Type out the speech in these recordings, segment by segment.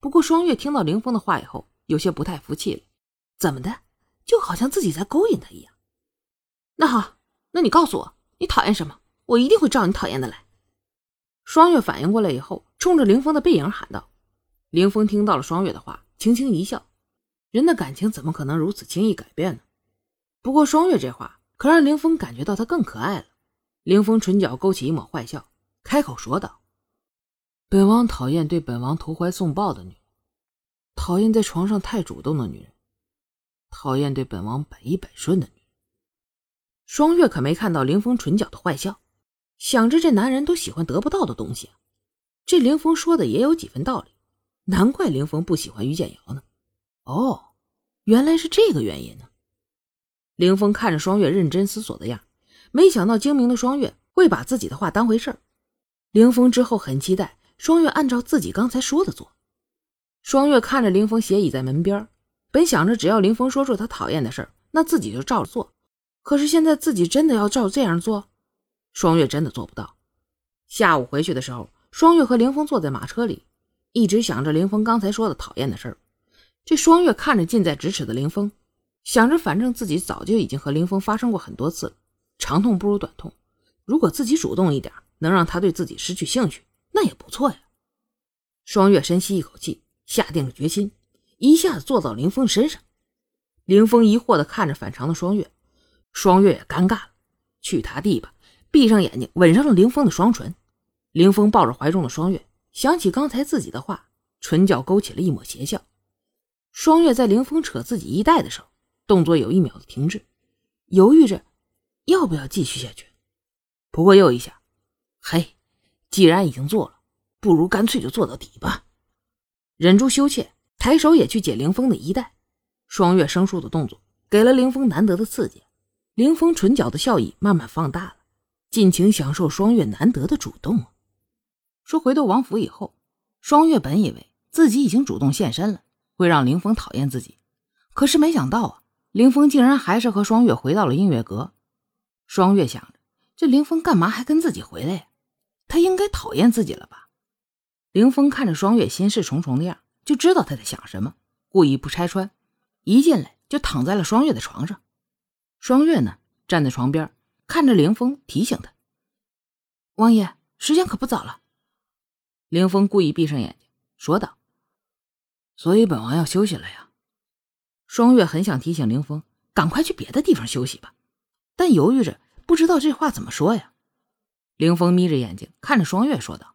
不过双月听到凌风的话以后，有些不太服气了。怎么的？就好像自己在勾引他一样。那好，那你告诉我，你讨厌什么？我一定会照你讨厌的来。双月反应过来以后，冲着凌风的背影喊道。凌风听到了双月的话，轻轻一笑。人的感情怎么可能如此轻易改变呢？不过双月这话可让凌风感觉到她更可爱了。凌风唇角勾起一抹坏笑，开口说道：“本王讨厌对本王投怀送抱的女，讨厌在床上太主动的女人，讨厌对本王百依百顺的女人。”双月可没看到凌风唇角的坏笑，想着这男人都喜欢得不到的东西啊。这凌风说的也有几分道理，难怪凌风不喜欢于建瑶呢。哦，原来是这个原因呢。凌风看着双月认真思索的样。没想到精明的双月会把自己的话当回事儿。凌风之后很期待双月按照自己刚才说的做。双月看着林峰斜倚在门边，本想着只要林峰说出他讨厌的事儿，那自己就照着做。可是现在自己真的要照这样做，双月真的做不到。下午回去的时候，双月和林峰坐在马车里，一直想着林峰刚才说的讨厌的事儿。这双月看着近在咫尺的林峰，想着反正自己早就已经和林峰发生过很多次了。长痛不如短痛，如果自己主动一点，能让他对自己失去兴趣，那也不错呀。双月深吸一口气，下定了决心，一下子坐到林峰身上。林峰疑惑地看着反常的双月，双月也尴尬了，去他地吧，闭上眼睛，吻上了林峰的双唇。林峰抱着怀中的双月，想起刚才自己的话，唇角勾起了一抹邪笑。双月在林峰扯自己衣带的时候，动作有一秒的停滞，犹豫着。要不要继续下去？不过又一想，嘿，既然已经做了，不如干脆就做到底吧。忍住羞怯，抬手也去解凌风的衣带。双月生疏的动作给了凌风难得的刺激。凌风唇角的笑意慢慢放大了，尽情享受双月难得的主动。说回到王府以后，双月本以为自己已经主动现身了，会让凌风讨厌自己，可是没想到啊，凌风竟然还是和双月回到了音乐阁。双月想着，这凌风干嘛还跟自己回来呀？他应该讨厌自己了吧？凌风看着双月心事重重的样，就知道他在想什么，故意不拆穿，一进来就躺在了双月的床上。双月呢，站在床边，看着凌风，提醒他：“王爷，时间可不早了。”凌风故意闭上眼睛，说道：“所以本王要休息了呀。”双月很想提醒凌风，赶快去别的地方休息吧。但犹豫着，不知道这话怎么说呀。凌风眯着眼睛看着双月说道：“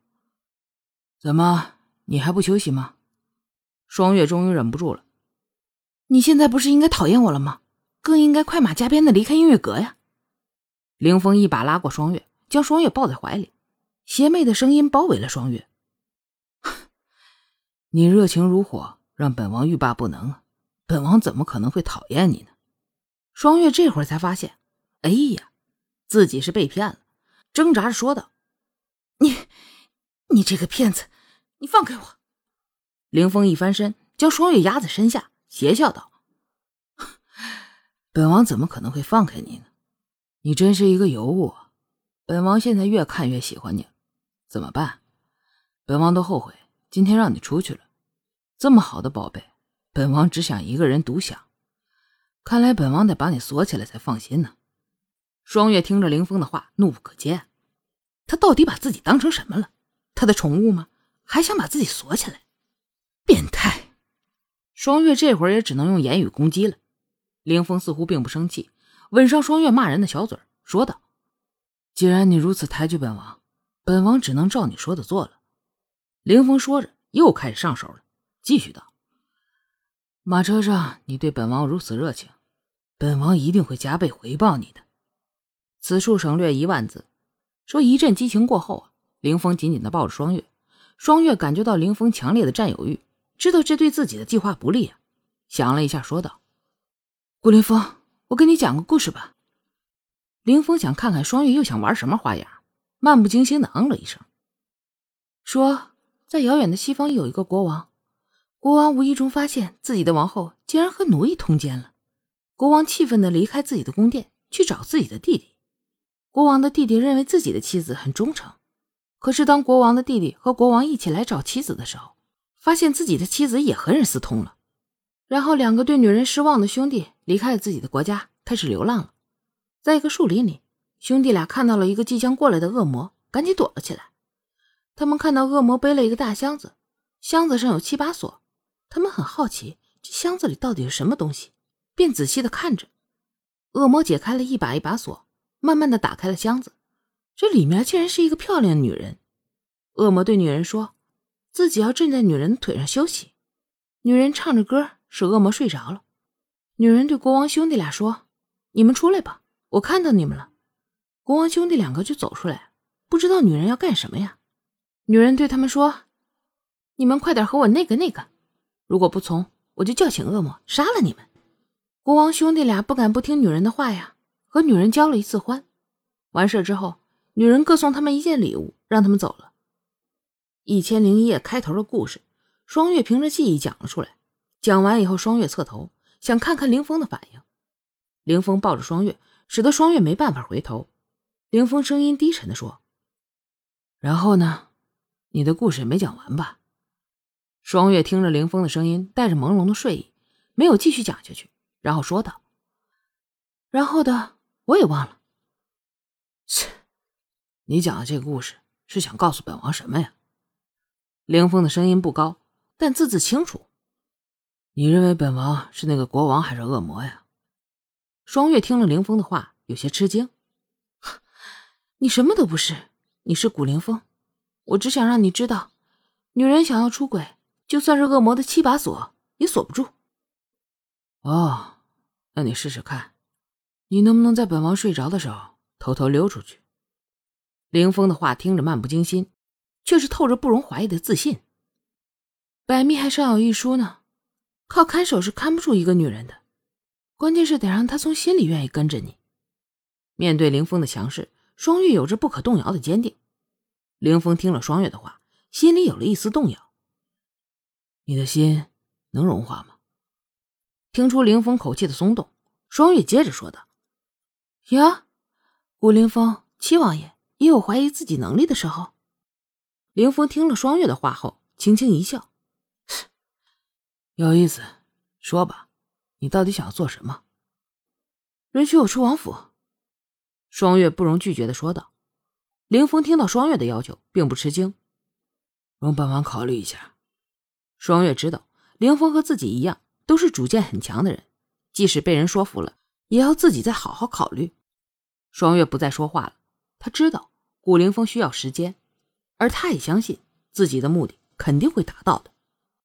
怎么，你还不休息吗？”双月终于忍不住了：“你现在不是应该讨厌我了吗？更应该快马加鞭的离开音乐阁呀！”凌风一把拉过双月，将双月抱在怀里，邪魅的声音包围了双月：“ 你热情如火，让本王欲罢不能！本王怎么可能会讨厌你呢？”双月这会儿才发现。哎呀，自己是被骗了，挣扎着说道：“你，你这个骗子，你放开我！”凌风一翻身，将双月压在身下，邪笑道：“本王怎么可能会放开你呢？你真是一个尤物！本王现在越看越喜欢你，怎么办？本王都后悔今天让你出去了。这么好的宝贝，本王只想一个人独享。看来本王得把你锁起来才放心呢。”双月听着凌风的话，怒不可遏。他到底把自己当成什么了？他的宠物吗？还想把自己锁起来？变态！双月这会儿也只能用言语攻击了。凌风似乎并不生气，吻上双月骂人的小嘴，说道：“既然你如此抬举本王，本王只能照你说的做了。”凌风说着，又开始上手了，继续道：“马车上你对本王如此热情，本王一定会加倍回报你的。”此处省略一万字。说一阵激情过后啊，凌风紧紧的抱着双月，双月感觉到凌风强烈的占有欲，知道这对自己的计划不利啊，想了一下，说道：“顾凌峰，我给你讲个故事吧。”凌峰想看看双月又想玩什么花样，漫不经心的嗯了一声，说：“在遥远的西方有一个国王，国王无意中发现自己的王后竟然和奴役通奸了，国王气愤的离开自己的宫殿，去找自己的弟弟。”国王的弟弟认为自己的妻子很忠诚，可是当国王的弟弟和国王一起来找妻子的时候，发现自己的妻子也和人私通了，然后两个对女人失望的兄弟离开了自己的国家，开始流浪了。在一个树林里，兄弟俩看到了一个即将过来的恶魔，赶紧躲了起来。他们看到恶魔背了一个大箱子，箱子上有七把锁，他们很好奇这箱子里到底是什么东西，便仔细的看着。恶魔解开了一把一把锁，慢慢的打开了箱子，这里面竟然是一个漂亮的女人。恶魔对女人说：“自己要站在女人的腿上休息。”女人唱着歌，使恶魔睡着了。女人对国王兄弟俩说：“你们出来吧，我看到你们了。”国王兄弟两个就走出来，不知道女人要干什么呀。女人对他们说：“你们快点和我那个那个，如果不从，我就叫醒恶魔，杀了你们。”国王兄弟俩不敢不听女人的话呀，和女人交了一次欢。完事之后，女人各送他们一件礼物，让他们走了。一千零一夜开头的故事，双月凭着记忆讲了出来。讲完以后，双月侧头想看看凌风的反应。凌风抱着双月，使得双月没办法回头。凌风声音低沉的说：“然后呢？”你的故事没讲完吧？双月听着凌风的声音，带着朦胧的睡意，没有继续讲下去，然后说道：“然后的我也忘了。”切，你讲的这个故事是想告诉本王什么呀？凌风的声音不高，但字字清楚。你认为本王是那个国王还是恶魔呀？双月听了凌风的话，有些吃惊：“ 你什么都不是，你是古凌风。”我只想让你知道，女人想要出轨，就算是恶魔的七把锁也锁不住。哦，那你试试看，你能不能在本王睡着的时候偷偷溜出去？凌风的话听着漫不经心，却是透着不容怀疑的自信。百密还尚有一疏呢，靠看守是看不住一个女人的，关键是得让她从心里愿意跟着你。面对凌峰的强势，双玉有着不可动摇的坚定。凌峰听了双月的话，心里有了一丝动摇。你的心能融化吗？听出凌峰口气的松动，双月接着说道：“呀，武凌风，七王爷也有怀疑自己能力的时候。”凌峰听了双月的话后，轻轻一笑：“有意思，说吧，你到底想要做什么？”允许我出王府。双月不容拒绝的说道。凌峰听到双月的要求，并不吃惊，容本王考虑一下。双月知道凌峰和自己一样，都是主见很强的人，即使被人说服了，也要自己再好好考虑。双月不再说话了，他知道古凌风需要时间，而他也相信自己的目的肯定会达到的。